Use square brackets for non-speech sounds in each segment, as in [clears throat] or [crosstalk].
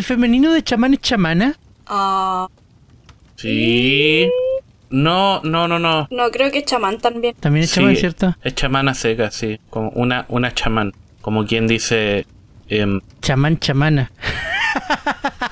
¿El femenino de chamán es chamana? Ah, Sí. No, no, no, no. no, creo que es chamán también. También es Sí, chamán, ¿cierto? Es chamana seca, sí. Como una, una chamán. Como quien dice. em, Chamán, chamana. [laughs]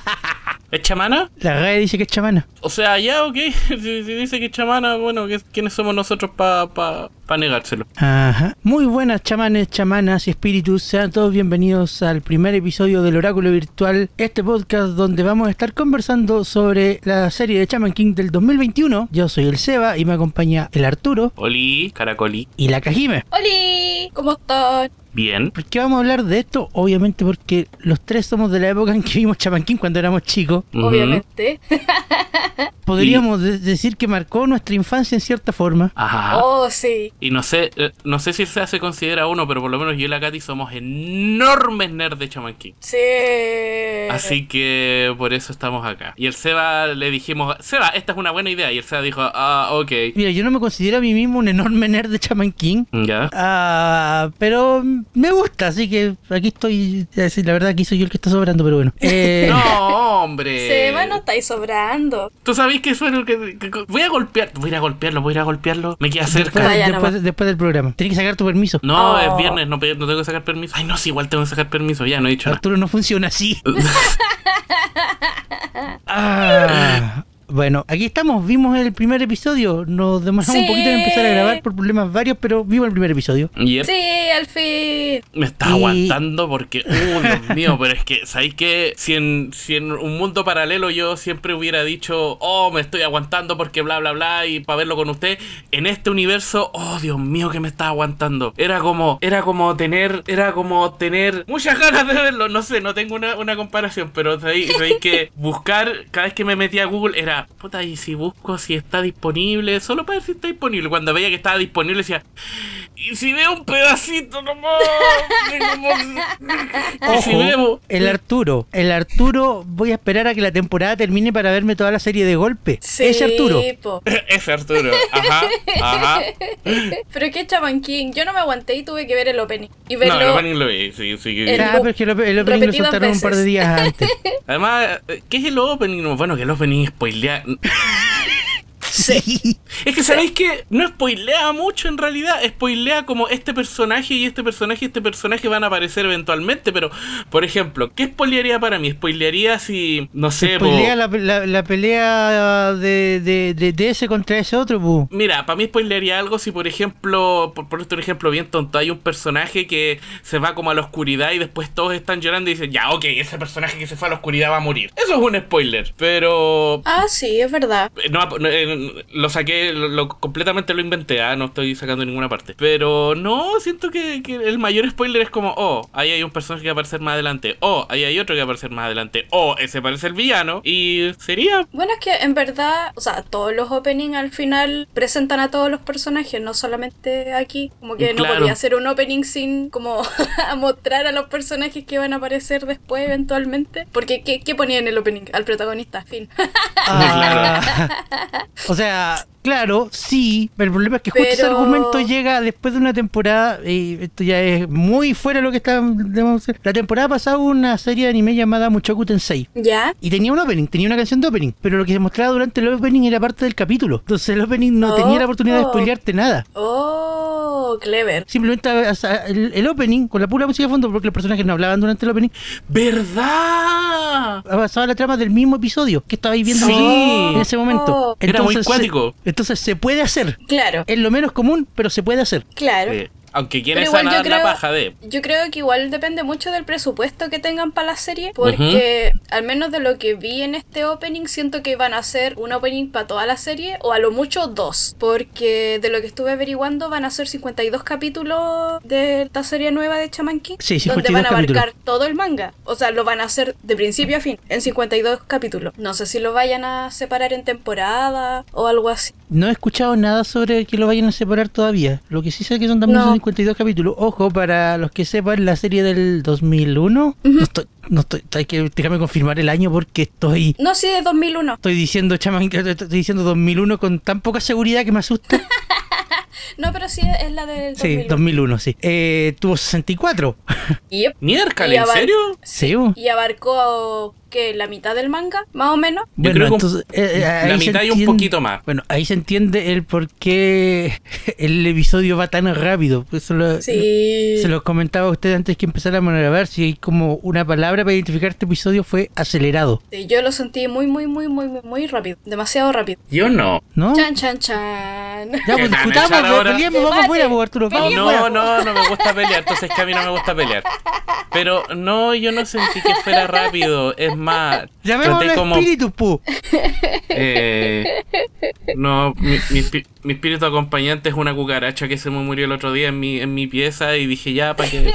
¿Es chamana? La GAE dice que es chamana. O sea, ya, ok. [laughs] Si, si dice que es chamana, bueno, ¿qué- ¿quiénes somos nosotros para pa, pa negárselo? Ajá. Muy buenas chamanes, chamanas y espíritus. Sean todos bienvenidos al primer episodio del Oráculo Virtual, este podcast donde vamos a estar conversando sobre la serie de Chaman King del 2021. Yo soy el Seba y me acompaña el Arturo Oli, caracoli. y la Kajime. ¡Holi! ¿Cómo están? Bien. ¿Por qué vamos a hablar de esto? Obviamente porque los tres somos de la época en que vimos Chaman King cuando éramos chicos. Obviamente. [laughs] Podríamos de- decir que marcó nuestra infancia en cierta forma. Ajá. Oh, sí. Y no sé, eh, no sé si se se considera uno, pero por lo menos yo y la Katy somos enormes nerds de Chaman King. Sí. Así que por eso estamos acá. Y el Seba le dijimos, Seba, esta es una buena idea. Y el Seba dijo, ah, ok. Mira, yo no me considero a mí mismo un enorme nerd de Chaman King. Ya. Ah, pero me gusta, así que aquí estoy. es decir, la verdad, aquí soy yo el que está sobrando, pero bueno. Eh, [laughs] No, hombre. Seba, no estáis sobrando. Tú sabéis que lo que, que- que- Voy a golpear. Voy a ir a golpearlo, voy a ir a golpearlo. Me queda cerca. Después- después del programa. Tienes que sacar tu permiso. No, Oh. es viernes, no, no tengo que sacar permiso. Ay, no, sí, igual tengo que sacar permiso. Ya, no he dicho nada. Arturo no funciona así. [laughs] Ah, bueno, aquí estamos. Vimos el primer episodio. Nos demoramos un poquito en empezar a grabar por problemas varios, pero vimos el primer episodio. Yep. Sí, al fin. Me estás Y- aguantando porque, uh, Dios [laughs] mío, pero es que, ¿sabéis que si en, si en un mundo paralelo yo siempre hubiera dicho, oh, me estoy aguantando porque bla, bla, bla, y para verlo con usted, en este universo, oh, Dios mío, que me estás aguantando. Era como, era como tener, era como tener muchas ganas de verlo, no sé, no tengo una, una comparación, pero sabéis, sabéis que [laughs] buscar, cada vez que me metía a Google era, puta, y si busco si está disponible, solo para ver si está disponible. Cuando veía que estaba disponible decía, y si veo un pedacito nomás, [laughs] si Ojo, veo... el Arturo. El Arturo, voy a esperar a que la temporada termine para verme toda la serie de golpe. Sí, Ese Arturo. po. [laughs] Ese Arturo, ajá, ajá. [laughs] Pero qué Chaman King. Yo no me aguanté y tuve que ver el opening. Y No, verlo. el opening lo vi, sí, sí. que- El Ah, loop pero es que el, op- el opening lo soltaron un par de días antes. Además, eh, ¿qué es el opening? Bueno, que el opening spoilea... get Sí. [laughs] Es que sabéis que no spoilea mucho en realidad, spoilea como este personaje y este personaje y este personaje van a aparecer eventualmente, pero por ejemplo, ¿qué spoilearía para mí? Spoilearía si, no sé, po- Spoilea la, la- la pelea de, de, de, de ese contra ese otro, pu. Mira, para mí spoilearía algo si por ejemplo, por ponerte un ejemplo bien tonto, hay un personaje que se va como a la oscuridad y después todos están llorando y dicen, ya, ok, ese personaje que se fue a la oscuridad va a morir. Eso es un spoiler, pero... Ah, sí, es verdad. No, no, eh, lo saqué, lo, lo- completamente lo inventé, ah, no estoy sacando ninguna parte. Pero no, siento que, que el mayor spoiler es como, oh, ahí hay un personaje que va a aparecer más adelante, oh, ahí hay otro que va a aparecer más adelante, oh, ese parece el villano, y sería... Bueno, es que en verdad, o sea, todos los openings al final presentan a todos los personajes, no solamente aquí. Como que no podía hacer un opening sin como [laughs] mostrar a los personajes que van a aparecer después eventualmente. Porque, ¿qué, qué ponía en el opening? Al protagonista, fin. Ah, [laughs] [laughs] o sea, claro, sí, pero el problema es que justo ese argumento llega después de una temporada, y esto ya es muy fuera de lo que está. La temporada pasada hubo una serie de anime llamada Muchoku Tensei. ¿Ya? Y tenía un opening, tenía una canción de opening, pero lo que se mostraba durante el opening era parte del capítulo. Entonces el opening no tenía la oportunidad de Oh. spoilearte nada. Oh, clever. Simplemente o sea, el, el opening, con la pura música de fondo, porque los personajes no hablaban durante el opening, ¿Verdad? avanzaba la trama del mismo episodio que estabais viendo Sí. en ese momento. Era muy cuático. Entonces se puede hacer. Claro, Es lo menos común, pero se puede hacer. claro. Sí. Aunque quieren Pero igual sanar yo la creo- paja de... Yo creo que igual depende mucho del presupuesto que tengan para la serie, porque al menos de lo que vi en este opening, siento que van a hacer un opening para toda la serie, o a lo mucho dos, porque de lo que estuve averiguando van a ser 52 capítulos de esta serie nueva de Chaman King, Sí, donde 52 van a abarcar capítulos. todo el manga. O sea, lo van a hacer de principio a fin, en 52 capítulos. No sé si lo vayan a separar en temporada o algo así. No he escuchado nada sobre que lo vayan a separar todavía. Lo que sí sé que son también No. son 52 capítulos. Ojo, para los que sepan, la serie del 2001. No estoy, no estoy, hay que déjame confirmar el año porque estoy No, sí, de 2001. estoy diciendo chaman, estoy diciendo 2001 con tan poca seguridad que me asusta. [laughs] No, pero sí es la del 2001. Sí, 2001, sí. Eh, tuvo 64. Yep. Miércoles, Y ¿en serio? Sí. Y abarcó que la mitad del manga, más o menos. Yo Bueno, creo que entonces, eh, eh, la mitad y un poquito más. Bueno, ahí se entiende el por qué [laughs] el episodio va tan rápido. Pues Eso lo- Sí. Se los comentaba a ustedes antes que empezáramos a grabar. Si hay como una palabra para identificar este episodio fue acelerado, Sí, Yo lo sentí muy, muy, muy, muy, muy, muy rápido. Demasiado rápido. Yo no. ¿no? Chan, chan, chan. Ya, pues ¿Qué van a discutamos, peleemos, vamos afuera, pues, Arturo, vamos Peleemos. afuera. No, no, no me gusta pelear. Entonces que a mí no me gusta pelear. Pero no, yo no sentí que fuera rápido. Es más, [laughs] Llamémoslo como... espíritu, pu. Eh, no, mi, mi espíritu acompañante es una cucaracha que se me murió el otro día en mi, en mi pieza y dije ya, ¿para qué?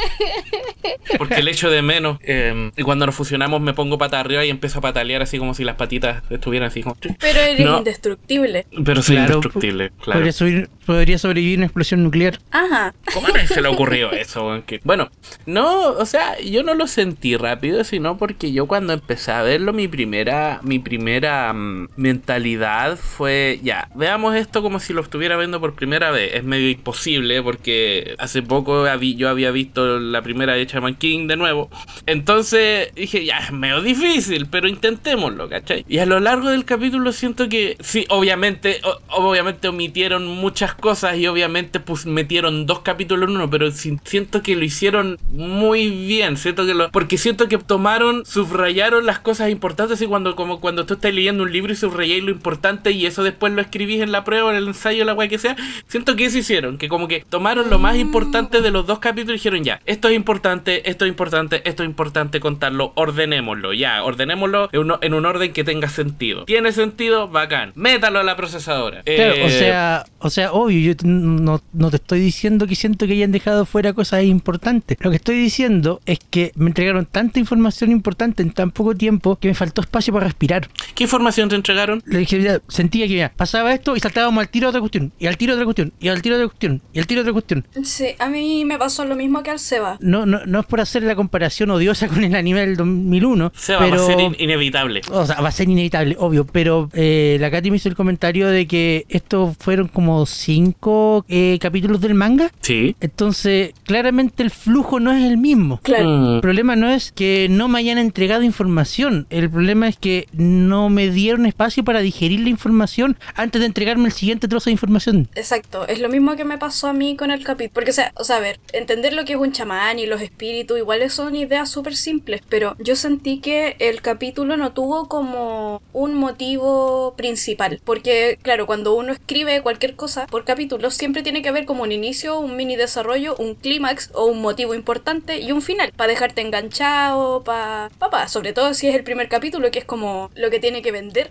[laughs] Porque le echo de menos. Eh, y cuando nos fusionamos me pongo pata arriba y empiezo a patalear así como si las patitas estuvieran así como... Pero eres No. indestructible. Pero soy Claro, indestructible, claro. Podría, sobrevivir, podría sobrevivir una explosión nuclear. Ajá. ¿Cómo a nadie se le [laughs] ocurrió eso? Bueno, no, o sea, yo no lo sentí rápido, sino porque yo cuando empecé a verlo, mi primera, mi primera mm, mentalidad fue, ya, veamos esto como si lo estuviera viendo por primera vez. Es medio imposible porque hace poco habí- yo había visto la primera de Chaman King de nuevo. Entonces dije, ya, es medio difícil, pero intentémoslo, ¿cachai? Y a lo largo del capítulo siento que, sí, obviamente, o- obviamente omitieron muchas cosas y obviamente pues metieron dos capítulos en uno, pero si- siento que lo hicieron muy bien, siento que lo, porque siento que tomaron, subrayaron las cosas importantes y cuando, como cuando tú estás leyendo un libro y subrayáis lo importante y eso después lo escribís en la prueba, en el ensayo, la weá que sea, siento que eso hicieron, que como que tomaron lo más importante de los dos capítulos y dijeron ya, esto es importante, esto es importante, esto es importante contarlo, ordenémoslo, ya, ordenémoslo en, uno- en un orden que tenga sentido. ¿Tiene sentido? Bacán. Métalo a la procesadora. Claro, o Eh, sea, o sea, obvio, yo no, no te estoy diciendo que siento que hayan dejado fuera cosas importantes. Lo que estoy diciendo es que me entregaron tanta información importante en tan poco tiempo que me faltó espacio para respirar. ¿Qué información te entregaron? Le dije, sentía que pasaba esto y saltábamos al tiro de otra cuestión, y al tiro de otra cuestión, y al tiro de otra cuestión, y al tiro de otra cuestión. Sí, a mí me pasó lo mismo que al Seba. No, no, no es por hacer la comparación odiosa con el anime del 2001, Se va a ser in- inevitable. O sea, va a ser inevitable, obvio, pero eh, la Katy me hizo el comentario de que estos fueron como cinco eh, capítulos del manga. Sí. Entonces, claramente el flujo no es el mismo. Claro. Mm. El problema no es que no me hayan entregado información, el problema es que no me dieron espacio para digerir la información antes de entregarme el siguiente trozo de información. Exacto, es lo mismo que me pasó a mí con el capítulo. Porque, o sea, o sea, a ver, entender lo que es un chamán y los espíritus, iguales son ideas súper simples, pero yo sentí que el capítulo no tuvo como un motivo principal. Porque, claro, cuando uno escribe cualquier cosa por capítulo, siempre tiene que haber como un inicio, un mini desarrollo, un clímax o un motivo importante y un final, para dejarte enganchado, para... Papá, sobre todo si es el primer capítulo, que es como lo que tiene que vender.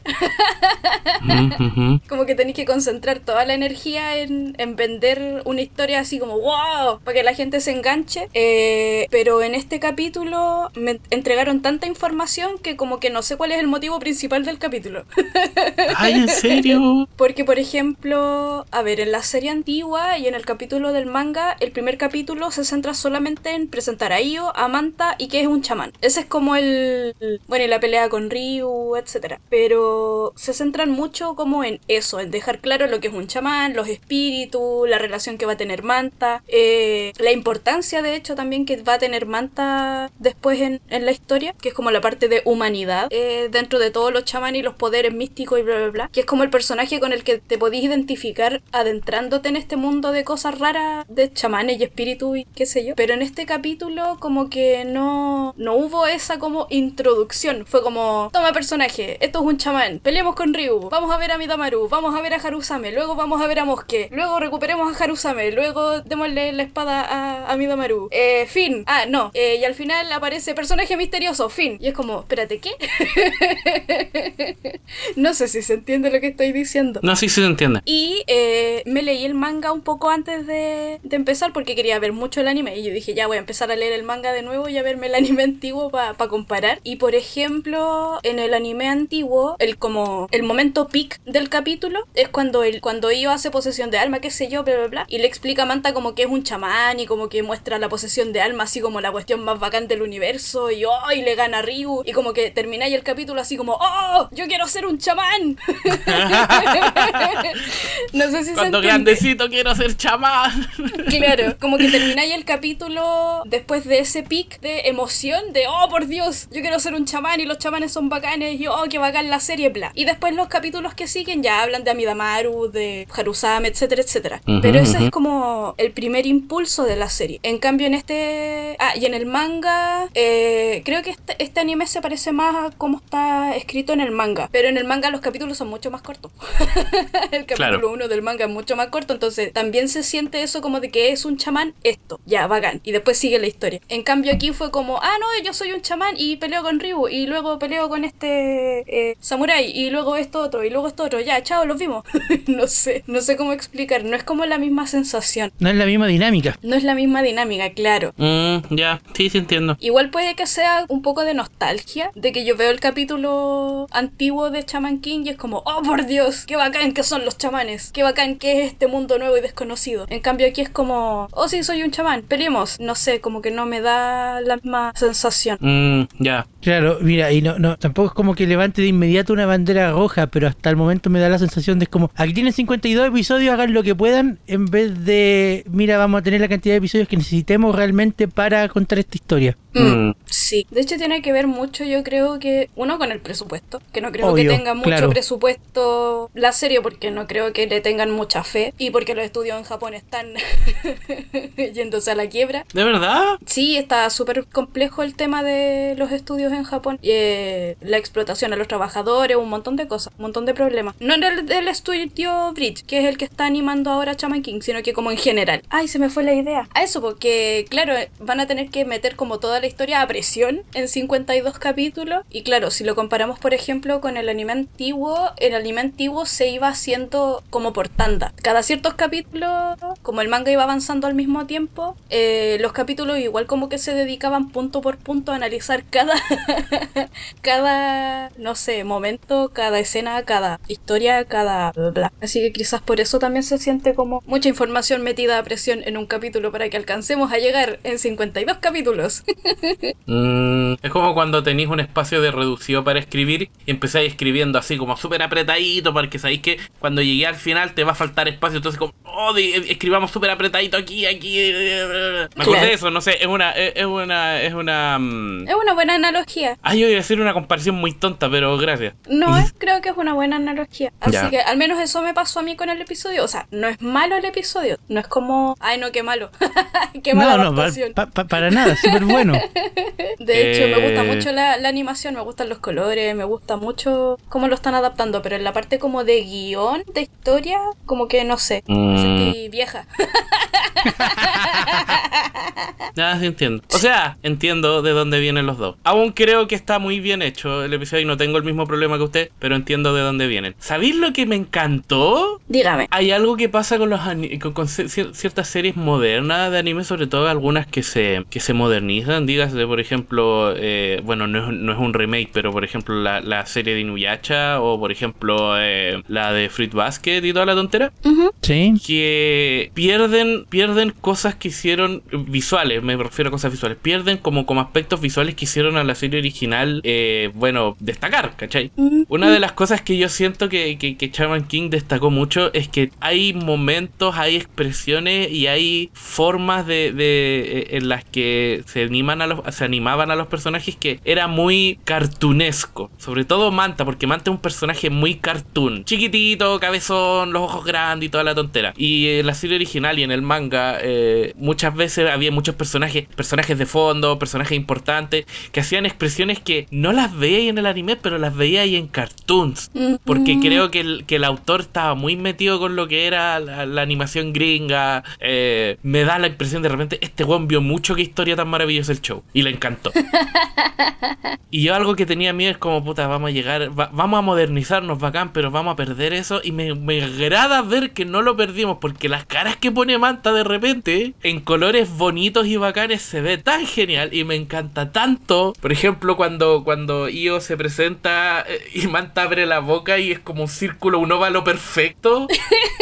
Mm. Como que tenéis que concentrar toda la energía en, en vender una historia así como wow, para que la gente se enganche. Eh, pero en este capítulo me entregaron tanta información que como que no sé cuál es el motivo principal del capítulo. Ay, ¿en serio? [laughs] Porque, por ejemplo, a ver, en la serie antigua y en el capítulo del manga, el primer capítulo se centra solamente en presentar a Io, a Manta y que es un chamán. Ese es como el... Bueno, y la pelea con Ryu, etc. Pero se centran mucho como en eso, en dejar claro lo que es un chamán, los espíritus, la relación que va a tener Manta, eh, la importancia, de hecho, también que va a tener Manta después en, en la historia, que es como la parte de humanidad eh, dentro de todos los chamanes y los poderes místicos y bla, bla, bla, que es como el personaje con el que te podís identificar adentrándote en este mundo de cosas raras de chamanes y espíritus y qué sé yo. Pero en este capítulo como que no, no hubo esa como introducción. Fue como, toma personaje, esto es un chamán, peleemos con Ryu, vamos a ver a Midamaru, vamos a ver a Harusame, luego vamos a ver a Mosque, luego recuperemos a Harusame, luego démosle la espada a, a Midamaru. Eh, fin. Ah, no. Eh, y al final aparece personaje misterioso, fin. Y es como, espérate, ¿qué? [laughs] no sé si se entiende lo que estoy diciendo. No, sí, sí se entiende. Y eh, me leí el manga un poco antes de, de empezar porque quería ver mucho el anime. Y yo dije, ya voy a empezar a leer el manga de nuevo y a verme el anime [laughs] antiguo para comparar. Y por ejemplo, en el anime antiguo, el como el momento peak del capítulo es cuando el, cuando Io hace posesión de alma, qué sé yo, bla bla bla. Y le explica a Manta como que es un chamán y como que muestra la posesión de alma así como la cuestión más bacán del universo. Y oh, y le gana a Ryu. Y como que termináis el capítulo así como, ¡Oh! ¡Yo quiero ser un chamán! [laughs] [laughs] no No sé si Cuando se grandecito quiero ser chamán. Claro, [laughs] como que termináis el capítulo después de ese pic de emoción de, oh por Dios, yo quiero ser un chamán y los chamanes son bacanes y oh, qué bacán la serie, bla. Y después los capítulos que siguen ya hablan de Amidamaru, de Harusame, etcétera, etcétera. Ujú, Pero ese es como el primer impulso de la serie. En cambio en este... Ah, y en el manga, eh, creo que este, este anime se parece más a cómo está escrito en el manga. Pero en el manga los capítulos son mucho más cortos. [laughs] el capítulo Claro. 1 del manga es mucho más corto, entonces también se siente eso como de que es un chamán esto, ya, bacán, y después sigue la historia. En cambio aquí fue como, ah, no, yo soy un chamán y peleo con Ryu, y luego peleo con este eh, samurai, y luego esto otro, y luego esto otro, ya, chao, los vimos. [laughs] no sé, no sé cómo explicar, no es como la misma sensación. No es la misma dinámica. No es la misma dinámica, claro. Mm, ya, sí, sí entiendo. Igual puede que sea un poco de nostalgia, de que yo veo el capítulo antiguo de Chaman King y es como, oh por Dios, qué bacán que son los chamanes, qué bacán que es este mundo nuevo y desconocido. En cambio aquí es como, oh sí, soy un chamán, peleemos. No sé, como que no me da la misma sensación. Mm, ya. Claro, mira, y no, no, tampoco es como que levante de inmediato una bandera roja, pero hasta el momento me da la sensación de es como, aquí tienen 52 episodios, hagan lo que puedan, en vez de, mira, vamos a tener la cantidad de episodios que necesitemos realmente para contar esta historia. Mm, Mm. Sí, de hecho tiene que ver mucho, yo creo que, uno con el presupuesto, que no creo Obvio, que tenga mucho claro. presupuesto la serie porque no creo que le tengan mucha fe y porque los estudios en Japón están [laughs] yéndose a la quiebra. ¿De verdad? Sí, está súper complejo el tema de los estudios en Japón. Y, eh, la explotación a los trabajadores, un montón de cosas, un montón de problemas. No en el del estudio Bridge, que es el que está animando ahora Chaman King, sino que como en general. Ay, se me fue la idea. A eso, porque claro, van a tener que meter como toda la historia a presión en 52 capítulos. Y claro, si lo comparamos, por ejemplo, con el anime antiguo, el anime antiguo se iba haciendo como por tanda. Cada ciertos capítulos, como el manga iba avanzando al mismo tiempo, eh, los capítulos igual como que se dedicaban punto por punto a analizar cada, [laughs] cada, no sé, momento, cada escena, cada historia, cada bla, bla. Así que quizás por eso también se siente como mucha información metida a presión en un capítulo para que alcancemos a llegar en 52 capítulos. [laughs] Mm, es como cuando tenéis un espacio de reducido para escribir y empezáis escribiendo así como súper apretadito porque sabéis que cuando llegué al final te va a faltar espacio. Entonces como, oh, di- escribamos súper apretadito aquí, aquí. eh, eh, eh. Me acordé Claro. de eso, no sé, es una... Es, una... Es una mm, es una buena analogía. Ah, yo iba a decir una comparación muy tonta, pero gracias. No [laughs] es, creo que es una buena analogía. Así Ya. que al menos eso me pasó a mí con el episodio. O sea, no es malo el episodio. No es como, ay no, qué malo. [laughs] qué mala no, no, pa- adaptación. pa- pa- para nada, súper bueno. [laughs] [laughs] De hecho, me gusta Eh. mucho la, la animación, me gustan los colores, me gusta mucho cómo lo están adaptando, pero en la parte como de guion, de historia, como que no sé, me Mm. sentí vieja. [laughs] Ya, sí entiendo. O sea, entiendo de dónde vienen los dos. Aún creo que está muy bien hecho el episodio y no tengo el mismo problema que usted, pero entiendo de dónde vienen. ¿Sabéis lo que me encantó? Dígame. Hay algo que pasa con los con, con cier- ciertas series modernas de anime, sobre todo algunas que se que se modernizan. Dígase, por ejemplo, eh, bueno, no es, no es un remake, pero por ejemplo la, la serie de Inuyasha o por ejemplo eh, la de Fruit Basket y toda la tontera. Sí. que pierden pierden cosas que hicieron visuales, me refiero a cosas visuales, pierden como, como aspectos visuales que hicieron a la serie original, eh, bueno, destacar, ¿cachai? Una de las cosas que yo siento que, que, que Shaman King destacó mucho es que hay momentos, hay expresiones y hay formas de, de eh, en las que se animan a los, se animaban a los personajes que era muy cartunesco. Sobre todo Manta, porque Manta es un personaje muy cartoon. Chiquitito, cabezón, los ojos grandes y toda la tontera. Y en la serie original y en el manga, eh, muchas veces había muchos personajes, personajes de fondo, personajes importantes, que hacían expresiones que no las veía ahí en el anime, pero las veía ahí en cartoons. Porque creo que el, que el autor estaba muy metido con lo que era la, la animación gringa. Eh, me da la impresión de repente, este weón vio mucho qué historia tan maravillosa el show. Y le encantó. [laughs] y yo algo que tenía miedo es como, puta, vamos a llegar, va- vamos a modernizarnos bacán, pero vamos a perder eso. Y me, me agrada ver que no lo perdimos, porque las caras que pone Manta de repente, en colores bonitos y bacanes, se ve tan genial y me encanta tanto. Por ejemplo, cuando, cuando Io se presenta eh, y Manta abre la boca y es como un círculo, un óvalo perfecto.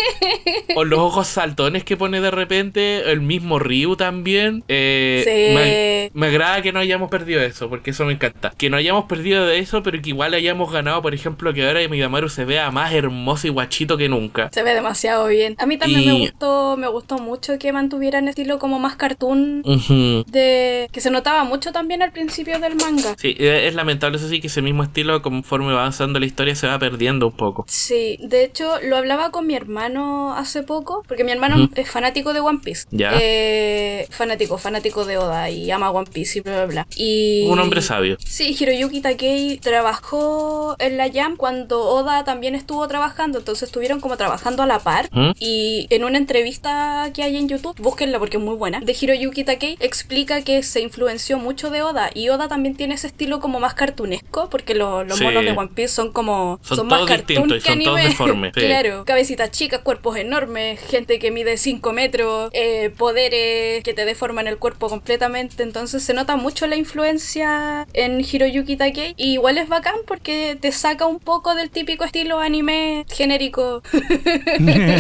[laughs] o los ojos saltones que pone de repente, el mismo Ryu también. Eh, me, me agrada que no hayamos perdido eso, porque eso me encanta. Que no hayamos perdido de eso, pero que igual hayamos ganado, por ejemplo, que ahora Midamaru se vea más hermoso y guachito que nunca. Se ve demasiado bien. A mí también me gustó, me gustó mucho que mantuvieran estilo como más cartoon de que se notaba mucho también al principio del manga. Sí, e, es lamentable eso sí que ese mismo estilo conforme va avanzando la historia se va perdiendo un poco. Sí, de hecho lo hablaba con mi hermano hace poco, porque mi hermano es fanático de One Piece. Ya. Eh, fanático, fanático de Oda y ama One Piece y bla bla bla. Y un hombre sabio. Sí, Hiroyuki Takei trabajó en la Jam cuando Oda también estuvo trabajando, entonces estuvieron como trabajando a la par. ¿Mm? Y en una entrevista que hay en YouTube, búsquenla porque es muy buena, de Hiroyuki Takei, explica que se influenció mucho de Oda. Y Oda también tiene ese estilo como más cartunesco, porque los Sí. monos de One Piece son como. Son más todos cartoon y son todos anime. deformes, [laughs] sí. claro, cabecitas chicas, cuerpos enormes, gente que mide 5 metros, eh, poderes que te deforman el cuerpo completamente. Entonces se nota mucho la influencia en Hiroyuki Takei. Y igual es bacán porque te saca un poco del típico estilo anime genérico. [laughs]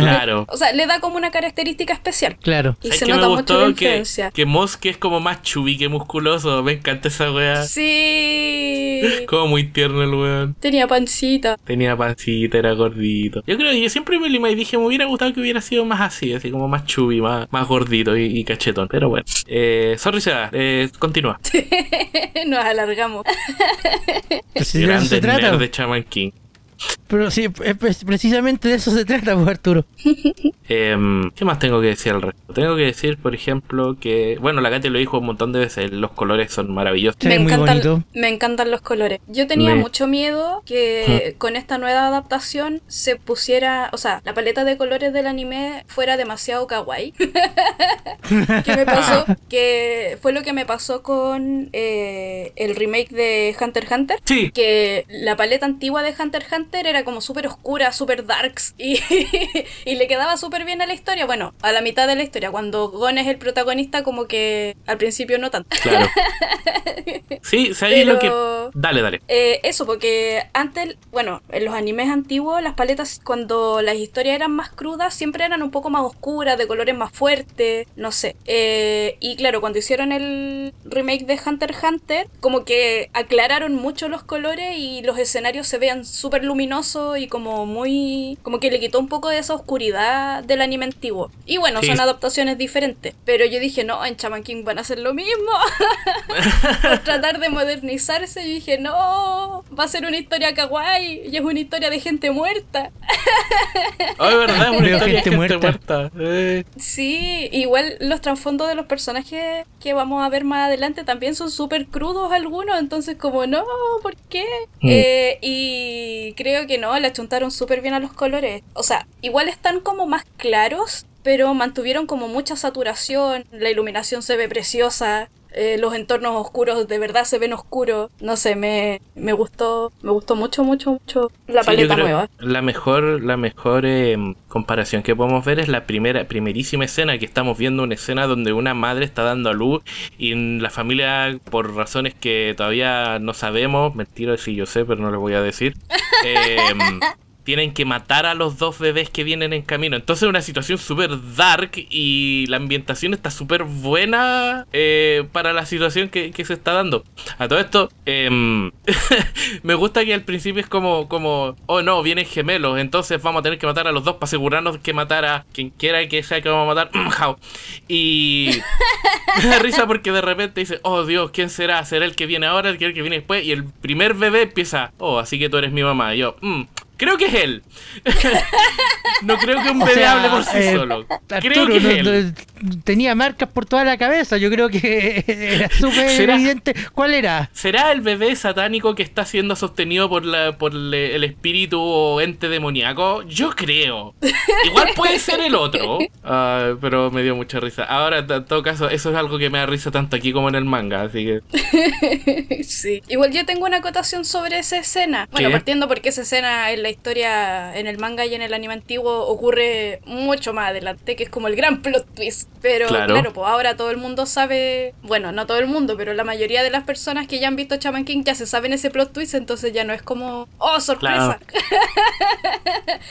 Claro. o sea, le da como una característica especial. Claro. Y ¿Sabes se me nota mucho la que, que Mosk es como más chubby que musculoso. Me encanta esa wea. Sí. Como muy tierno el weón. Tenía pancita. Tenía pancita, era gordito. Yo creo que yo siempre me lo dije, me hubiera gustado que hubiera sido más así, así como más chubby, más, más gordito y, y cachetón. Pero bueno. Eh, sorry, Seba, eh, continúa. [laughs] Nos alargamos. Grande se trata. nerd de Chaman King. Pero sí, es pues, precisamente de eso se trata, pues, Arturo. Em, ¿Qué más tengo que decir al respecto? Tengo que decir, por ejemplo, que, bueno, la Katy lo dijo un montón de veces, los colores son maravillosos. Muy encantan, bonito. me encantan los colores. Yo tenía Me- mucho miedo que con esta nueva adaptación se pusiera, o sea, la paleta de colores del anime fuera demasiado kawaii. [laughs] ¿Qué me pasó? que fue lo que me pasó con eh, el remake de Hunter x Hunter. Sí, Que la paleta antigua de Hunter x Hunter era como súper oscura, súper darks y, [laughs] y le quedaba súper bien a la historia. Bueno, a la mitad de la historia, cuando Gon es el protagonista, como que al principio no tanto. claro. [laughs] Sí, ¿sabes lo que...? Dale, dale. Eh, eso, porque antes, bueno, en los animes antiguos, las paletas, cuando las historias eran más crudas, siempre eran un poco más oscuras, de colores más fuertes, no sé. Eh, y claro, cuando hicieron el remake de Hunter x Hunter, como que aclararon mucho los colores y los escenarios se vean súper luminosos y como muy. como que le quitó un poco de esa oscuridad del anime antiguo. Y bueno, Sí. son adaptaciones diferentes. Pero yo dije, no, en Shaman King van a hacer lo mismo. [laughs] por tratar de modernizarse, yo dije, no, va a ser una historia kawaii y es una historia de gente muerta. Oh, es verdad, es una Veo historia de gente gente muerta. muerta. Eh, Sí, igual los trasfondos de los personajes que vamos a ver más adelante también son súper crudos algunos, entonces como, no, ¿por qué? Mm. Eh, y creo que no, le achuntaron súper bien a los colores. O sea, igual están como más claros, pero mantuvieron como mucha saturación, la iluminación se ve preciosa. Eh, los entornos oscuros de verdad se ven oscuros. No sé, me, me gustó, me gustó mucho, mucho, mucho la sí, paleta nueva. La mejor, la mejor em, comparación que podemos ver es la primera, primerísima escena que estamos viendo una escena donde una madre está dando a luz y la familia, por razones que todavía no sabemos, mentira si yo sé, pero no les voy a decir, [laughs] em, tienen que matar a los dos bebés que vienen en camino. Entonces es una situación súper dark y la ambientación está súper buena eh, para la situación que, se está dando. A todo esto, em, [laughs] me gusta que al principio es como, como, oh no, vienen gemelos, entonces vamos a tener que matar a los dos para asegurarnos que matar a quien quiera que sea que vamos a matar. [clears throat] Y [laughs] me da risa porque de repente dice, oh Dios, ¿quién será? ¿Será el que viene ahora, el que viene después? Y el primer bebé empieza, oh, así que tú eres mi mamá. Y yo, "Mm, creo que es él. [laughs] no creo que un O bebé sea, hable por sí eh, solo. creo Arturo que es no- él. Tenía marcas por toda la cabeza. Yo creo que [laughs] era súper evidente. ¿Cuál era? ¿Será el bebé satánico que está siendo sostenido por, la, por le- el espíritu o ente demoníaco? Yo creo. Igual puede ser el otro. [laughs] Ah, pero me dio mucha risa. Ahora, en todo caso, eso es algo que me da risa tanto aquí como en el manga. Así que. [laughs] Sí. Igual yo tengo una acotación sobre esa escena. Bueno, ¿Qué? partiendo porque esa escena en la historia, en el manga y en el anime antiguo, ocurre mucho más adelante, que es como el gran plot twist. Pero claro. pues ahora todo el mundo sabe, bueno, no todo el mundo, pero la mayoría de las personas que ya han visto Chaman King ya se saben ese plot twist, entonces ya no es como, oh, sorpresa.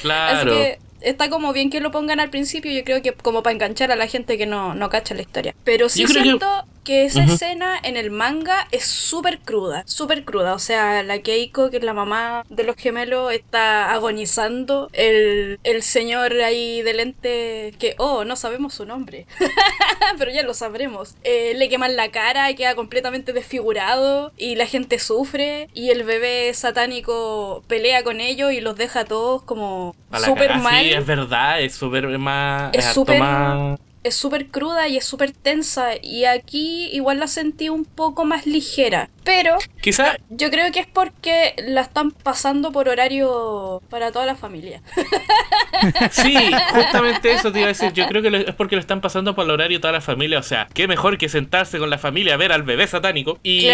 Claro. [laughs] Así que está como bien que lo pongan al principio, yo creo que como para enganchar a la gente que no, no cacha la historia. Pero sí siento que esa escena en el manga es súper cruda, súper cruda. O sea, la Keiko, que es la mamá de los gemelos, está agonizando. El, el señor ahí de lente, que, oh, no sabemos su nombre, [laughs] pero ya lo sabremos. Eh, le queman la cara y queda completamente desfigurado y la gente sufre y el bebé satánico pelea con ellos y los deja todos como súper mal. Sí, es verdad, es súper más... Es súper es súper cruda y es súper tensa y aquí igual la sentí un poco más ligera. Pero quizá yo creo que es porque la están pasando por horario para toda la familia. [laughs] Sí, justamente eso te iba a decir. Yo creo que es porque lo están pasando por el horario toda la familia. O sea, qué mejor que sentarse con la familia a ver al bebé satánico. Y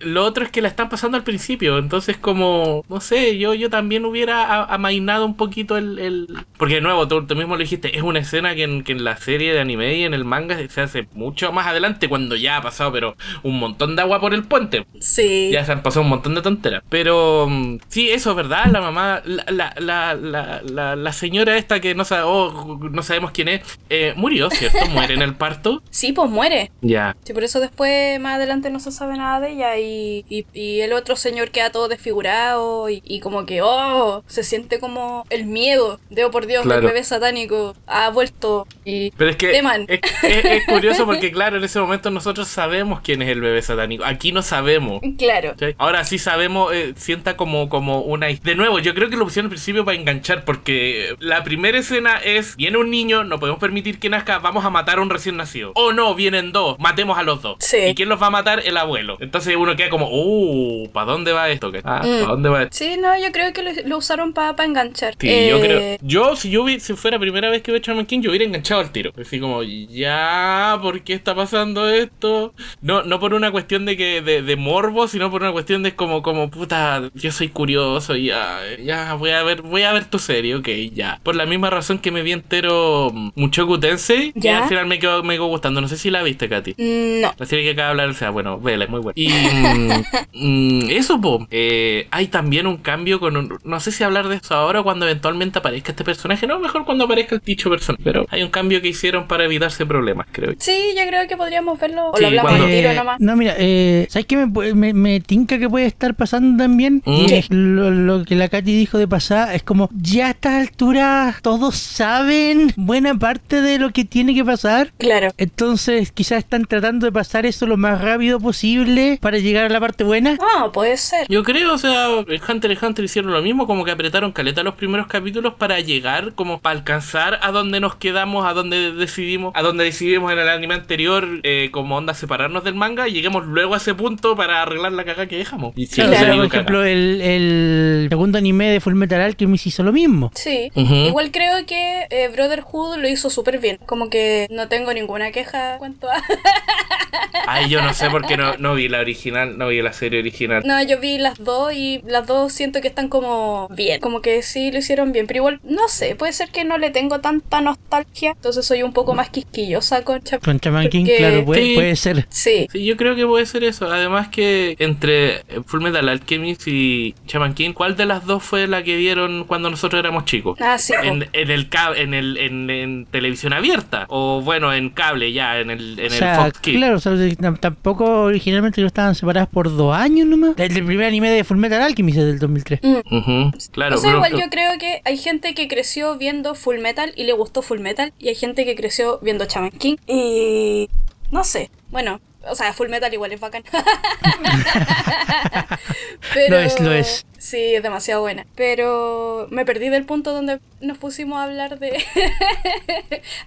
lo otro es que la están pasando al principio. Entonces, como, no sé, yo, yo también hubiera amainado un poquito el. Porque de nuevo, tú, mismo lo dijiste, es una escena que en, que en la serie de anime y en el manga se hace mucho más adelante cuando ya ha pasado, pero un montón de agua por el puente. Sí. Ya se han pasado un montón de tonteras. Pero mm, sí, eso es verdad. La mamá, la, la, la, la, señora esta que no, oh, no sabemos quién es, eh, murió, ¿cierto? Muere en el parto. [laughs] Sí, pues muere. Ya. Sí, por eso después, más adelante, no se sabe nada de ella. Y, y, el otro señor queda todo desfigurado. Y, como que, oh, se siente como el miedo. Deo por Dios, el bebé satánico ha vuelto. Y Pero es que es, es, curioso [laughs] porque, claro, en ese momento nosotros sabemos quién es el bebé satánico. Aquí no sabemos. Claro. Ahora sí sabemos, eh, sienta como, como una. De nuevo, yo creo que lo pusieron al principio para enganchar porque la primera escena es: viene un niño, no podemos permitir que nazca, vamos a matar a un recién nacido. O no, vienen dos, matemos a los dos. Sí. ¿Y quién los va a matar? El abuelo. Entonces uno queda como, uh, ¿para dónde va esto? Ah, ¿para mm. dónde va esto? Sí, no, yo creo que lo, usaron para enganchar. Sí, yo creo. Eh, yo, si yo si fuera primera vez que veo Charman King, yo hubiera enganchado al tiro. Así como, ya, ¿por qué está pasando esto? No, no por una cuestión de que de, de morbo, sino por una cuestión de como, como puta, yo soy curioso, ya, ya, voy a ver, voy a ver tu serie, ok, ya. Por la misma razón que me vi entero mucho Tensei, y al final me quedó, me quedó gustando. No sé si la viste, Katy. Mm, no. La serie que acaba de hablar, o sea, bueno, vela, es muy buena. Y [laughs] mm, mm, eso, po, eh, hay también un cambio con no sé si hablar de eso ahora o cuando eventualmente aparezca este personaje, no, mejor cuando aparezca el dicho personaje, pero hay un cambio que hicieron para evitarse problemas, creo. Sí, yo creo que podríamos verlo. O lo hablamos cuando... tiro nomás. No, mira, eh, ¿sabes qué me, me, tinca que puede estar pasando también? Mm. lo, que la Katy dijo de pasar es como, ya a estas todos saben buena parte de lo que tiene que pasar. Claro. Entonces, quizás están tratando de pasar eso lo más rápido posible para llegar a la parte buena. Ah, puede ser. Yo creo, o sea, el Hunter y Hunter hicieron lo mismo, como que apretaron caleta los primeros capítulos para llegar, como para alcanzar a donde nos quedamos, a donde decidimos, a donde decidimos en el anime anterior eh, como onda separarnos del manga y lleguemos luego a ese punto para arreglar la caga que dejamos. Y sí, claro, por ejemplo, el, el, segundo anime de Full Metal Alchemist hizo lo mismo. Sí, igual creo que eh, Brotherhood lo hizo súper bien. Como que no tengo ninguna queja en cuanto a... [laughs] Ay, yo no sé por qué no, no vi la original, no vi la serie original. No, yo vi las dos y las dos siento que están como bien. Como que sí lo hicieron bien. Pero igual, no sé, puede ser que no le tengo tanta nostalgia. Entonces soy un poco más quisquillosa con Con Chaman King, claro, puede, ser. Sí. sí. yo creo que puede ser eso. Además que entre Full Metal Alchemist y Chaman King, ¿cuál de las dos fue la que dieron cuando nosotros éramos chicos? Ah, sí. En, el en el en, televisión abierta o bueno, en cable ya, en el, en el Fox Kids. Claro, tampoco originalmente no estaban separadas por dos años nomás. El, primer anime de Full Metal Alchemist es del 2003. Mm. Claro. O sea, igual yo creo que hay gente que creció viendo Full Metal y le gustó Full Metal y hay gente que creció viendo Chaman King y no sé, bueno, o sea, Full Metal igual es bacán. [laughs] Pero, lo es, lo es. Sí, es demasiado buena. Pero me perdí del punto donde nos pusimos a hablar de... [laughs]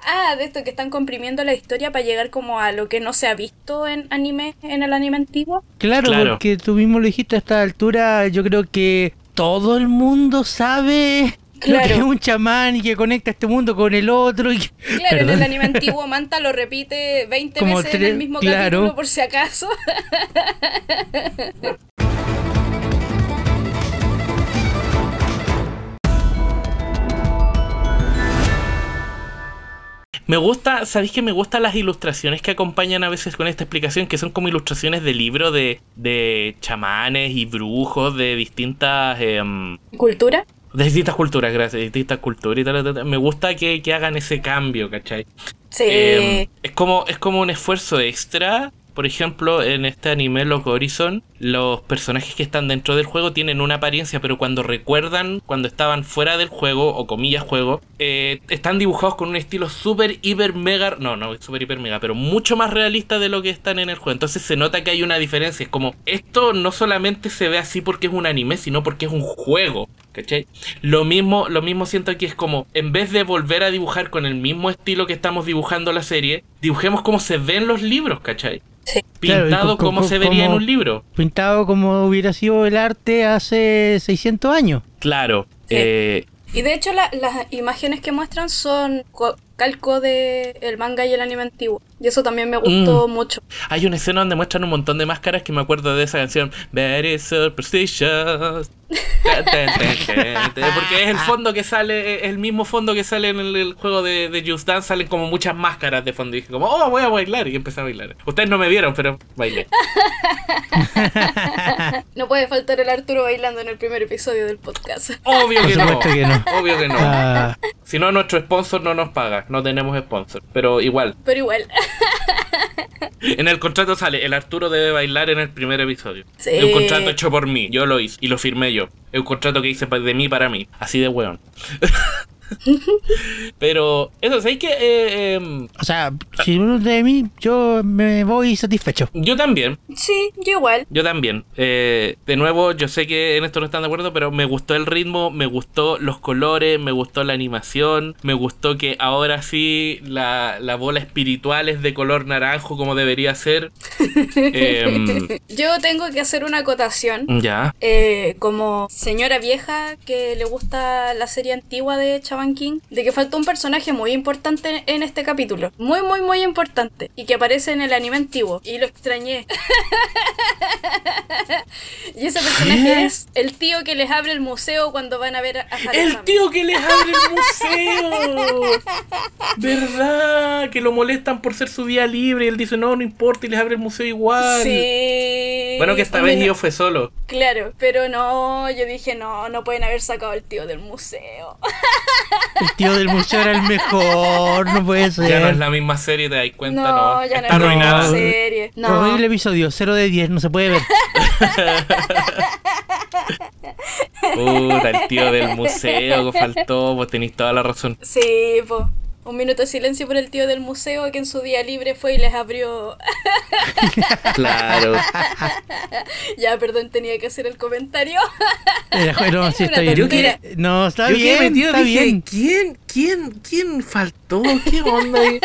ah, de esto que están comprimiendo la historia para llegar como a lo que no se ha visto en anime, en el anime antiguo. Claro, claro. porque tú mismo lo dijiste a esta altura, yo creo que todo el mundo sabe Claro. que es un chamán y que conecta este mundo con el otro. Y... Claro, en el anime [laughs] antiguo Manta lo repite 20 veces en el mismo capítulo por si acaso. Me gusta, ¿sabéis que me gustan las ilustraciones que acompañan a veces con esta explicación? Que son como ilustraciones de libros de, de chamanes y brujos de distintas... em, ¿Cultura? De distintas culturas, gracias, de distintas culturas y tal, tal, tal. Me gusta que, que hagan ese cambio, ¿cachai? Sí. Eh, es, como, es como un esfuerzo extra. Por ejemplo, en este anime Lock Horizon, los personajes que están dentro del juego tienen una apariencia, pero cuando recuerdan, cuando estaban fuera del juego, o comillas juego, eh, están dibujados con un estilo súper, hiper, mega, no, no, súper, hiper, mega, pero mucho más realista de lo que están en el juego. Entonces se nota que hay una diferencia. Es como, esto no solamente se ve así porque es un anime, sino porque es un juego. ¿Cachai? Lo mismo, lo mismo siento aquí es como, en vez de volver a dibujar con el mismo estilo que estamos dibujando la serie, dibujemos como se ven los libros, ¿cachai? Sí. Claro, y Pintado co- como co- se vería en un libro. Pintado como hubiera sido el arte hace 600 años. Claro. Sí. eh, Y de hecho la- las imágenes que muestran son co- calco de el manga y el anime antiguo. Y eso también me gustó mucho. hay una escena donde muestran un montón de máscaras que me acuerdo de esa canción. Very superstitious. [laughs] Porque es el fondo que sale, es el mismo fondo que sale en el, el juego de, de Just Dance, salen como muchas máscaras de fondo. Y dije como, oh, voy a bailar. Y empecé a bailar. Ustedes no me vieron, pero bailé. [laughs] No puede faltar el Arturo bailando en el primer episodio del podcast. Obvio Por que no. supuesto que no. Obvio que no. Ah, Si no, nuestro sponsor no nos paga. No tenemos sponsor. Pero igual, Pero igual. [laughs] en el contrato sale, el Arturo debe bailar en el primer episodio. Sí. Es un contrato hecho por mí. Yo lo hice y lo firmé yo. Es un contrato que hice de mí para mí. Así de weón. [laughs] [laughs] Pero, eso, ¿sabéis que eh, em, o sea, si uno de mí, yo me voy satisfecho. yo también, Sí, yo igual. yo también. Eh, de nuevo, yo sé que en esto no están de acuerdo, pero me gustó el ritmo, me gustó los colores, me gustó la animación, me gustó que ahora sí la, la bola espiritual es de color naranjo como debería ser. [laughs] Em, Yo tengo que hacer una acotación. ya. eh, como señora vieja que le gusta la serie antigua de King, de que faltó un personaje muy importante en este capítulo. Muy, muy, muy importante. Y que aparece en el anime antiguo. Y lo extrañé. [laughs] y ese personaje es el tío que les abre el museo cuando van a ver a El tío que les abre el museo. [laughs] ¿Verdad? Que lo molestan por ser su día libre y él dice, no, no importa y les abre el museo igual. Sí. Bueno, que esta A vez yo fue solo. Claro, pero no, yo dije, no, no pueden haber sacado al tío del museo. El tío del museo era el mejor, no puede ser. Ya no es la misma serie, te das cuenta, no, ¿no? ya no Está es la misma serie. No. Horrible episodio, 0 de 10, no se puede ver. [laughs] Puta, el tío del museo que faltó, vos tenéis toda la razón. Sí, po. Un minuto de silencio por el tío del museo que en su día libre fue y les abrió. [laughs] Claro. ya, perdón, tenía que hacer el comentario. Era- no, sí, está bien. No, está Yo bien, metido, está dije, bien. ¿quién, quién, quién faltó? ¿Qué onda? ahí?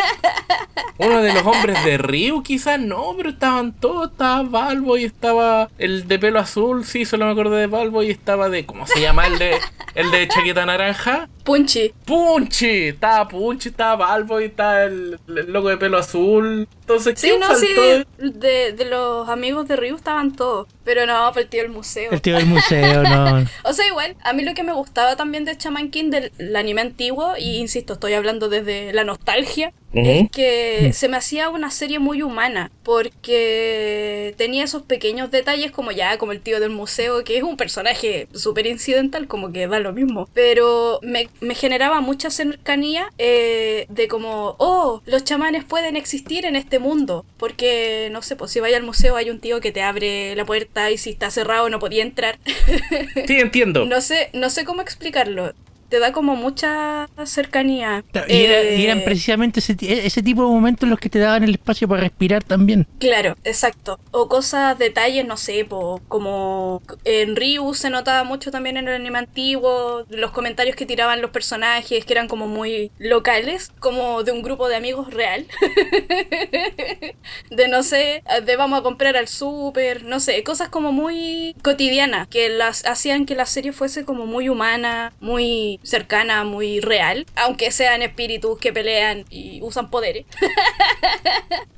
Uno de los hombres de Ryu, quizás no, pero estaban todos. Estaba Balbo y estaba el de pelo azul, sí, solo me acuerdo de Balbo y estaba de, ¿cómo se llama? El de, el de chaqueta naranja. Punchi. Punchi, estaba Punchi, estaba Balbo y estaba el, el loco de pelo azul. Entonces, Sí, ¿quién no, faltó? sí, de, de los amigos de Ryu estaban todos. Pero no, fue el tío del museo. El tío del museo, no. [laughs] O sea, igual, a mí lo que me gustaba también de Shaman King, del el anime antiguo, y insisto, estoy hablando desde la nostalgia, es que se me hacía una serie muy humana, porque tenía esos pequeños detalles como ya, como el tío del museo, que es un personaje súper incidental, como que da lo mismo, pero me, me generaba mucha cercanía eh, de como, oh, los chamanes pueden existir en este mundo, porque, no sé, pues si vaya al museo hay un tío que te abre la puerta y si está cerrado no podía entrar. Sí, entiendo. [laughs] No sé, no sé cómo explicarlo. Te da como mucha cercanía. Y, era- y Eh, eran precisamente ese, ti- ese tipo de momentos los que te daban el espacio para respirar también. Claro, exacto. O cosas, detalles, no sé, po, como en Ryu se notaba mucho también en el anime antiguo, los comentarios que tiraban los personajes, que eran como muy locales, como de un grupo de amigos real. [laughs] de no sé, de vamos a comprar al súper, no sé, cosas como muy cotidianas, que las hacían que la serie fuese como muy humana, muy cercana, muy real, aunque sean espíritus que pelean y usan poderes. [laughs]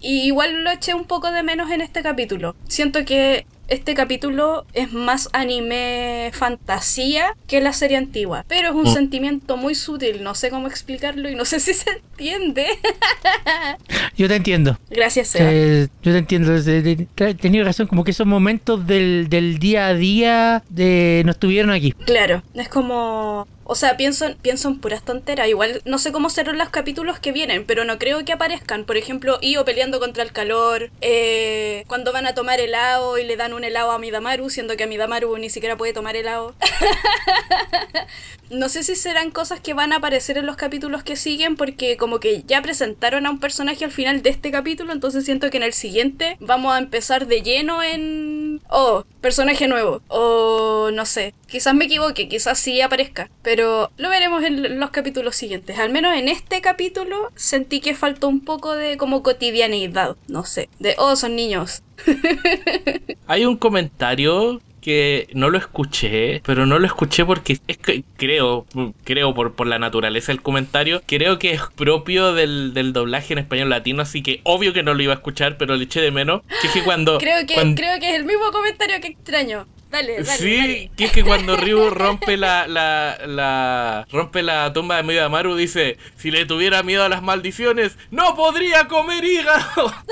Y igual lo eché un poco de menos en este capítulo. Siento que este capítulo es más anime fantasía que la serie antigua, pero es un Mm. sentimiento muy sutil, no sé cómo explicarlo y no sé [laughs] si se entiende. [laughs] Yo te entiendo. Gracias, Seba. Eh, yo te entiendo. es de- de- te- Tenías razón, como que esos momentos del, del día a día de, no estuvieron aquí. Claro, es como... O sea, pienso, en- pienso en puras tonteras. Igual no sé cómo serán los capítulos que vienen, pero no creo que aparezcan. Por ejemplo, Io peleando contra el calor, eh, cuando van a tomar helado y le dan un helado a Midamaru, siendo que a Midamaru ni siquiera puede tomar helado. [laughs] no sé si serán cosas que van a aparecer en los capítulos que siguen, porque como que ya presentaron a un personaje al final de este capítulo, entonces siento que en el siguiente vamos a empezar de lleno en... Oh, personaje nuevo. O no sé, quizás me equivoque, quizás sí aparezca, pero lo veremos en los capítulos siguientes. Al menos en este capítulo sentí que faltó un poco de como cotidianeidad, no sé, de, oh, son niños. [laughs] Hay un comentario que no lo escuché, pero no lo escuché porque es que creo, creo por, por la naturaleza del comentario, creo que es propio del, del doblaje en español latino, así que obvio que no lo iba a escuchar, pero le eché de menos. Que es que cuando. Creo que, cuando- creo que es el mismo comentario que extraño. Dale, dale. Sí, dale. que es que cuando Ryu rompe la, la, la rompe la tumba de Midamaru dice, si le tuviera miedo a las maldiciones, no podría comer hígado. [laughs]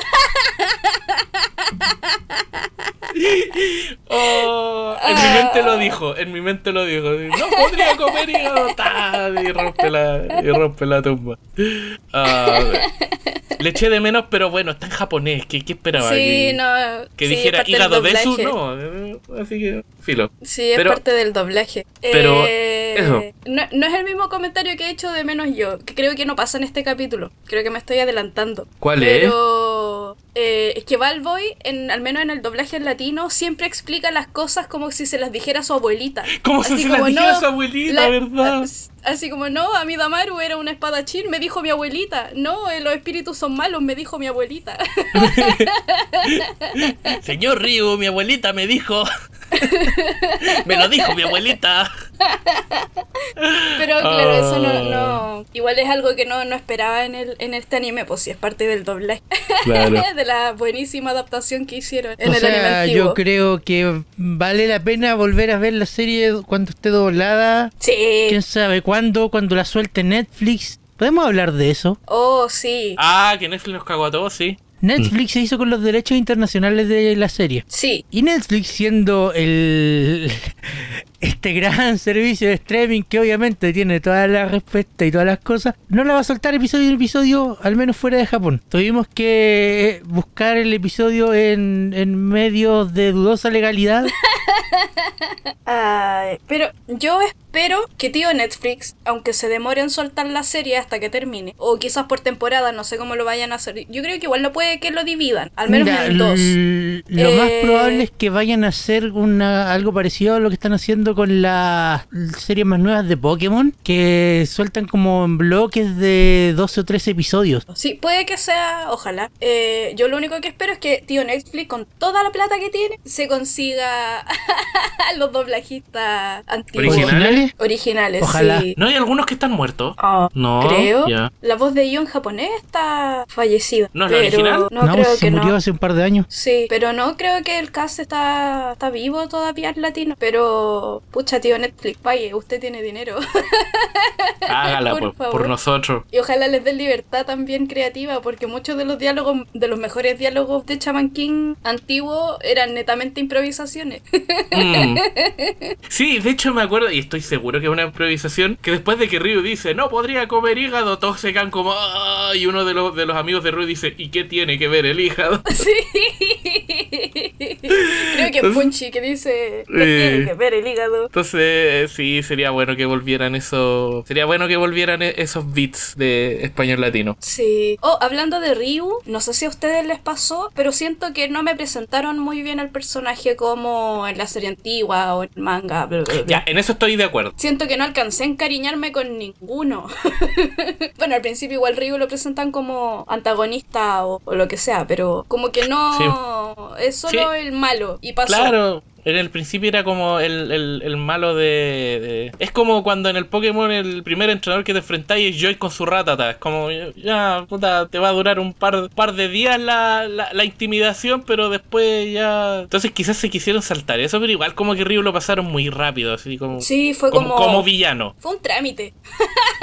[laughs] Oh, en mi mente lo dijo, en mi mente lo dijo, no podría comer hígado, y rompe la, y rompe la tumba. Ah, le eché de menos, pero bueno, está en japonés, ¿qué, qué esperaba? Sí, que, no. que sí, es dijera hígado de su, no, eh, así que, filo. Sí, es Pero- parte del doblaje. pero Eh, eso. No, no es el mismo comentario que he hecho de menos yo, que creo que no pasa en este capítulo. Creo que me estoy adelantando. ¿Cuál es? Eh, es que Valboy, en, al menos en el doblaje en latino, siempre explica las cosas como si se las dijera su abuelita. Como si se las dijera no, su abuelita, la- ¿verdad? As- Así como, no, a mi Damaru era un espadachín, me dijo mi abuelita. No, eh, los espíritus son malos, me dijo mi abuelita. [laughs] Señor Ryu, mi abuelita me dijo. me lo dijo mi abuelita. Pero claro, eso no, Ah. no. Igual es algo que no, no esperaba en el, en este anime, pues si es parte del doblaje. Claro. [laughs] de la buenísima adaptación que hicieron en o el anime sea, antiguo. yo creo que vale la pena volver a ver la serie cuando esté doblada. Sí. ¿Quién sabe cuándo? Cuando la suelte Netflix. ¿Podemos hablar de eso? Oh, sí. Ah, que Netflix nos cagó a todos, sí. Netflix se hizo con los derechos internacionales de la serie. Sí. Y Netflix siendo el este gran [laughs] servicio de streaming que obviamente tiene todas las respuestas y todas las cosas, no la va a soltar episodio en episodio, al menos fuera de Japón. Tuvimos que buscar el episodio en, en medios de dudosa legalidad. [laughs] Ay, pero yo espero que tío Netflix, aunque se demore en soltar la serie hasta que termine, o quizás por temporada, no sé cómo lo vayan a hacer, yo creo que igual no puede que lo dividan, al menos Mira, en dos. lo más Eh, probable es que vayan a hacer una, algo parecido a lo que están haciendo con las series más nuevas de Pokémon, que sueltan como en bloques de 12 o 13 episodios. Sí, puede que sea, ojalá. Eh, yo lo único que espero es que tío Netflix, con toda la plata que tiene, se consiga [laughs] los doblajistas antiguos. ¿Originales? Originales, Ojalá. sí. ¿No hay algunos que están muertos? Ah, No, creo. La voz de Ion japonés está fallecida. ¿No es la original? No, creo se que murió no. hace un par de años. Sí, pero no creo que el cast está, está vivo todavía en latino. Pero, pucha, tío Netflix, vaya, usted tiene dinero. [laughs] Hágala Por por, por favor. nosotros. y ojalá les den libertad también creativa, porque muchos de los diálogos, de los mejores diálogos de Chaman King antiguo, eran netamente improvisaciones. Mm. [laughs] Sí, de hecho me acuerdo, y estoy seguro que es una improvisación, que después de que Ryu dice, no podría comer hígado, todos se quedan como, "Ah", y uno de los, de los amigos de Ryu dice, ¿y qué tiene que ver el hígado? [laughs] sí. Creo que Punchy que dice, "¿Qué Eh. tiene que ver el hígado? Entonces, sí, sería bueno que volvieran eso, sería bueno que volvieran e- esos beats de español latino. Sí. Oh, hablando de Ryu, no sé si a ustedes les pasó, pero siento que no me presentaron muy bien al personaje como en la serie antigua o en manga. bla, bla, bla. Ya, en eso estoy de acuerdo. Siento que no alcancé a encariñarme con ninguno. [laughs] bueno, al principio igual Ryu lo presentan como antagonista o, o lo que sea, pero como que no es solo Sí. el malo y pasó. Claro, En el principio era como el, el, el malo de, de- Es como cuando en el Pokémon el primer entrenador que te enfrentáis es Joy con su ratata. Es como, ya, puta, te va a durar un par, par de días la, la, la intimidación, pero después ya... Entonces quizás se quisieron saltar eso, pero igual como que Ryu lo pasaron muy rápido, así como... Sí, fue como, como. como villano. Fue un trámite.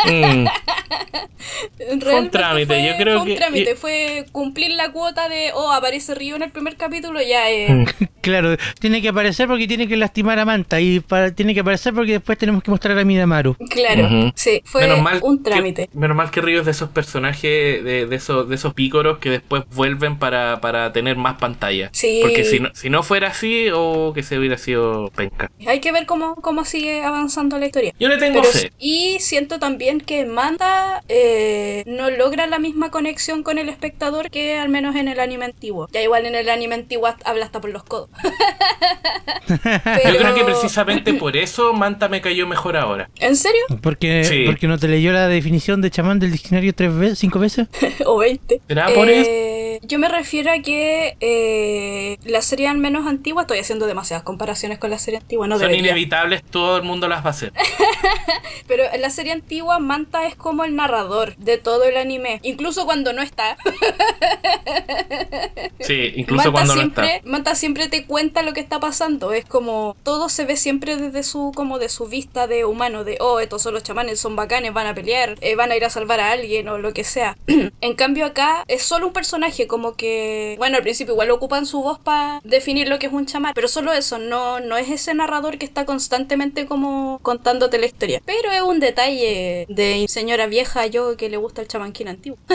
Mm. [laughs] Realmente trámite, fue- yo creo fue un que- trámite, y- fue cumplir la cuota de, oh, aparece Río en el primer capítulo, ya eh. [laughs] Claro, tiene que aparecer porque tiene que lastimar a Manta y para- tiene que aparecer porque después tenemos que mostrar a Midamaru. Claro, sí, fue un trámite. Que, menos mal que Río es de esos personajes, de, de esos, de esos pícoros que después vuelven para, para tener más pantalla. Sí. Porque si no, si no fuera así, o que se hubiera sido penca. Hay que ver cómo, cómo sigue avanzando la historia. Yo le tengo Pero- fe. y siento también que Manda eh, no logra la misma conexión con el espectador que al menos en el anime antiguo. Ya igual en el anime antiguo habla hasta por los codos. [laughs] [laughs] Yo creo que precisamente por eso Manta me cayó mejor ahora. ¿En serio? Porque, Sí. porque no te leyó la definición de chamán del diccionario tres veces, cinco veces. [laughs] o 20. ¿Será por eso? Yo me refiero a que eh, la serie al menos antigua, estoy haciendo demasiadas comparaciones con la serie antigua, no Son debería. inevitables, todo el mundo las va a hacer. [laughs] Pero en la serie antigua Manta es como el narrador de todo el anime, incluso cuando no está. [laughs] Sí, incluso Manta cuando no está. Manta siempre te cuenta lo que está pasando. Es como todo se ve siempre desde su como de su vista de humano, de oh, estos son los chamanes, son bacanes, van a pelear, eh, van a ir a salvar a alguien o lo que sea. [clears throat] en cambio acá es solo un personaje, como que bueno, al principio igual ocupan su voz para definir lo que es un chamán, pero solo eso, no, no es ese narrador que está constantemente como contándote la historia. Pero es un detalle de señora vieja yo que le gusta el chamanquín antiguo. [laughs]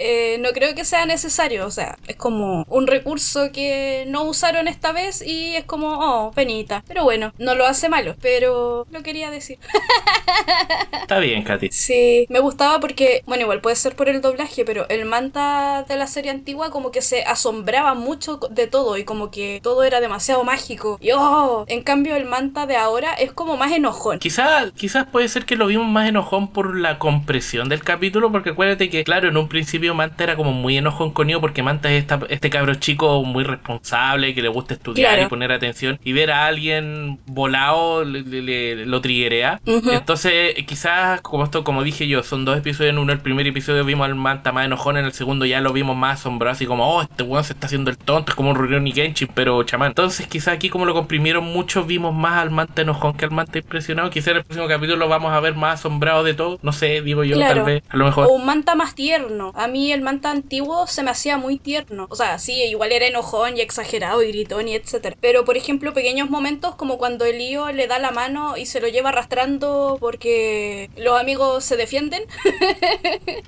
Eh, no creo que sea necesario, o sea, es como un recurso que no usaron esta vez y es como, oh, penita. Pero bueno, no lo hace malo, pero lo quería decir. [laughs] Está bien, Katy. Sí, me gustaba porque, bueno, igual puede ser por el doblaje, pero el manta de la serie antigua como que se asombraba mucho de todo y como que todo era demasiado mágico. Y oh, en cambio el manta de ahora es como más enojón. Quizás quizás puede ser que lo vimos más enojón por la compresión del capítulo, porque acuérdate que, claro, en un principio Manta era como muy enojón con Neo, porque Manta es esta- este cabro chico muy responsable, que le gusta estudiar Claro. y poner atención, y ver a alguien volado le, le- le- lo triguea. Ujú. Entonces, eh, quizás, como esto, como dije yo, son dos episodios en uno. El primer episodio vimos al Manta más enojón, en el segundo ya lo vimos más asombrado, así como, oh, este weón se está haciendo el tonto, es como un Rurouni Kenshin, pero chamán. Entonces, quizás aquí, como lo comprimieron mucho, vimos más al Manta enojón que al Manta impresionado. Quizás en el próximo capítulo lo vamos a ver más asombrado de todo. No sé, digo yo, Claro. tal vez, a lo mejor. O un manta más tierno. A mí el manta antiguo se me hacía muy tierno. O sea, sí, igual era enojón y exagerado y gritón y etcétera. Pero por ejemplo, pequeños momentos como cuando el lío le da la mano y se lo lleva arrastrando porque los amigos se defienden. [laughs]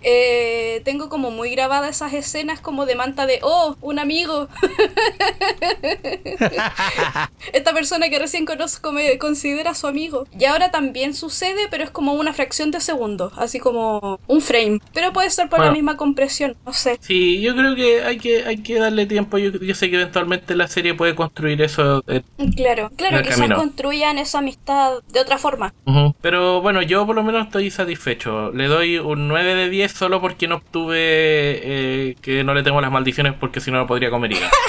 Eh, tengo como muy grabadas esas escenas como de manta de, oh, un amigo. [laughs] Esta persona que recién conozco me considera su amigo. Y ahora también sucede, pero es como una fracción de segundo, así como un frame. Pero puede ser por la misma compresión, no sé. Sí, yo creo que hay que, hay que darle tiempo. Yo, yo sé que eventualmente la serie puede construir eso. eh, Claro, claro, En el quizás camino. construyan esa amistad de otra forma. Pero bueno, yo por lo menos estoy satisfecho. Le doy un 9 de 10 solo porque no obtuve eh, que no le tengo las maldiciones porque si no no podría comer hígado. [laughs]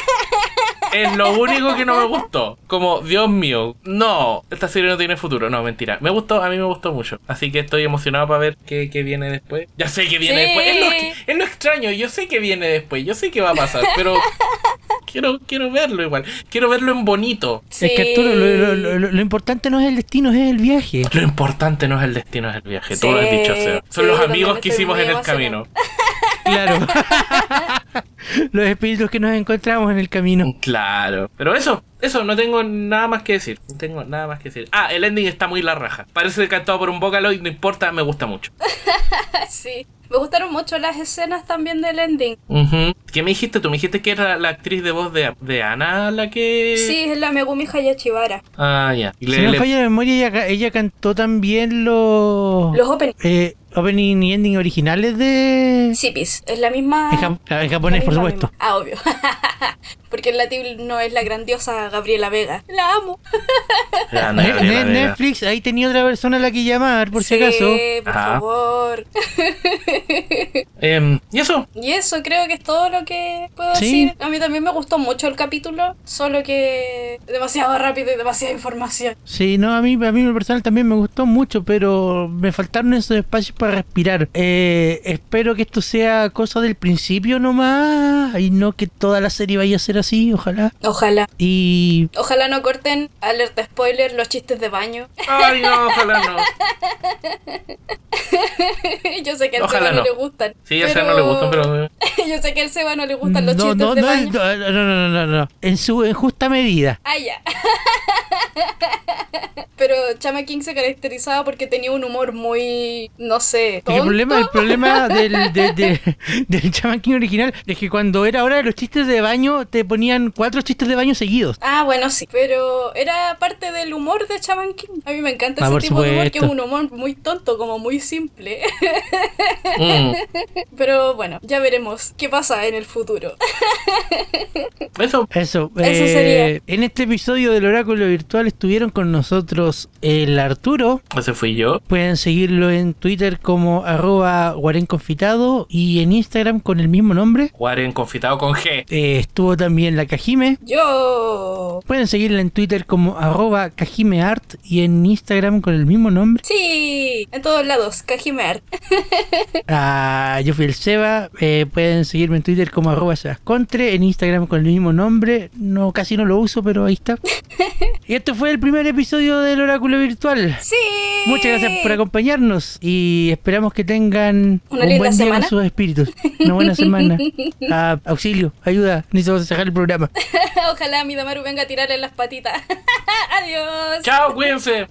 Es lo único que no me gustó. Como, Dios mío, no, esta serie no tiene futuro. No, mentira. Me gustó, a mí me gustó mucho. Así que estoy emocionado para ver qué, qué viene después. Ya sé que viene Sí. después. Es lo, es lo extraño, yo sé que viene después. Yo sé que va a pasar, pero [laughs] quiero, quiero verlo igual. Quiero verlo en bonito. Es que Arturo, lo, lo- lo- importante no es el destino, es el viaje. Lo importante no es el destino, es el viaje. Tú lo has Sí, dicho, Seba. Son sí, los amigos que hicimos en el camino. [laughs] Claro. [laughs] Los espíritus que nos encontramos en el camino. Claro. Pero eso, eso, no tengo nada más que decir. No tengo nada más que decir. Ah, el ending está muy la raja. Parece cantado por un Vocaloid, no importa, me gusta mucho. [laughs] sí. Me gustaron mucho las escenas también del ending. ¿Qué me dijiste tú? Me dijiste que era la actriz de voz de, de Ana la que. Sí, es la Megumi Hayashibara. Ah, ya. Y Si le- no me le- falla la memoria, ella, ca- ella cantó también los, Los openings. eh, opening y ending originales de... Sipis, es la misma. En, jap- en japonés, la por supuesto. misma. Ah, obvio. [laughs] porque la no es la grandiosa Gabriela Vega. La amo. Grande Ne- Gabriela Ne- Vega. Netflix, ahí tenía otra persona a la que llamar, por si acaso. por Ajá. favor. [laughs] Em, ¿Y eso? Y eso creo que es todo lo que puedo Sí. decir. A mí también me gustó mucho el capítulo, solo que demasiado rápido y demasiada información. Sí, no, a mí, a mí en lo personal también me gustó mucho, pero me faltaron esos espacios para respirar. Eh, espero que esto sea cosa del principio nomás y no que toda la serie vaya a ser así, ojalá. Ojalá. Y Ojalá no corten, alerta spoiler, los chistes de baño. Ay, no, ojalá no. [laughs] Yo sé que al Ojalá Seba no. no. le gustan. Sí, a Seba no le gustan, pero. [laughs] Yo sé que al Seba no le gustan los no, chistes no, de no, baño. no, no, no, no, no, en su en justa medida. Ah, ya. Chama King se caracterizaba porque tenía un humor muy, no sé, El tonto. problema, el [laughs] problema del, de- de- del Shaman King original es que cuando era hora de los chistes de baño te ponían cuatro chistes de baño seguidos. Ah, bueno, sí. Pero era parte del humor de Chaman King. A mí me encanta Ah, ese tipo de humor que es un humor muy tonto, como muy simple. mm, [laughs] Pero bueno, ya veremos qué pasa en el futuro. Eso. Eso, Eso eh, sería. En este episodio del Oráculo Virtual estuvieron con nosotros el Arturo. Ese fui yo. Pueden seguirlo en Twitter como arroba guarenconfitado y en Instagram con el mismo nombre. Guaren confitado con G. Eh, estuvo también la Kajime. Yo. Pueden seguirla en Twitter como arroba kajimeart y en Instagram con el mismo nombre. Sí, en todos lados, Kajime Art. [laughs] Ah, yo fui el Seba. eh, pueden seguirme en Twitter como arroba sebascontre, en Instagram con el mismo nombre. No, casi no lo uso, pero ahí está. [laughs] y este fue el primer episodio del Oráculo Virtual. Sí. Muchas gracias por acompañarnos y esperamos que tengan Una un linda buen día semana. con sus espíritus. Una buena semana. [laughs] Ah, auxilio, ayuda, necesito cerrar el programa. [laughs] Ojalá mi Damaru venga a tirarle las patitas. [laughs] Adiós. Chao, cuídense.